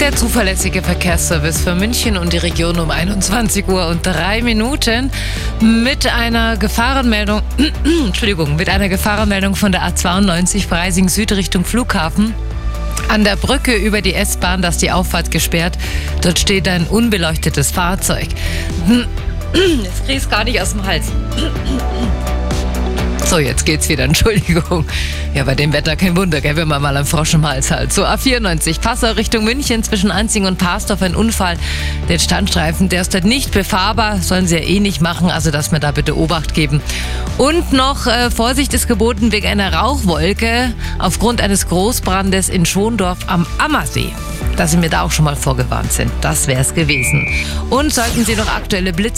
Der zuverlässige Verkehrsservice für München und die Region um 21 Uhr und drei Minuten mit einer Gefahrenmeldung, Entschuldigung, mit einer Gefahrenmeldung von der A92 Freising Süd Richtung Flughafen. An der Brücke über die S-Bahn, da ist die Auffahrt gesperrt. Dort steht ein unbeleuchtetes Fahrzeug. Jetzt krieg ich gar nicht aus dem Hals. So, jetzt geht's wieder. Entschuldigung. Ja, bei dem Wetter kein Wunder, gell, wenn man mal einen Frosch im Hals hat. So, A94, Passau Richtung München zwischen Anzing und Parsdorf ein Unfall. Der Standstreifen, der ist dort nicht befahrbar, sollen sie ja eh nicht machen, also dass wir da bitte Obacht geben. Und noch äh, Vorsicht ist geboten wegen einer Rauchwolke aufgrund eines Großbrandes in Schondorf am Ammersee. Dass Sie mir da auch schon mal vorgewarnt sind. Das wäre es gewesen. Und sollten Sie noch aktuelle Blitze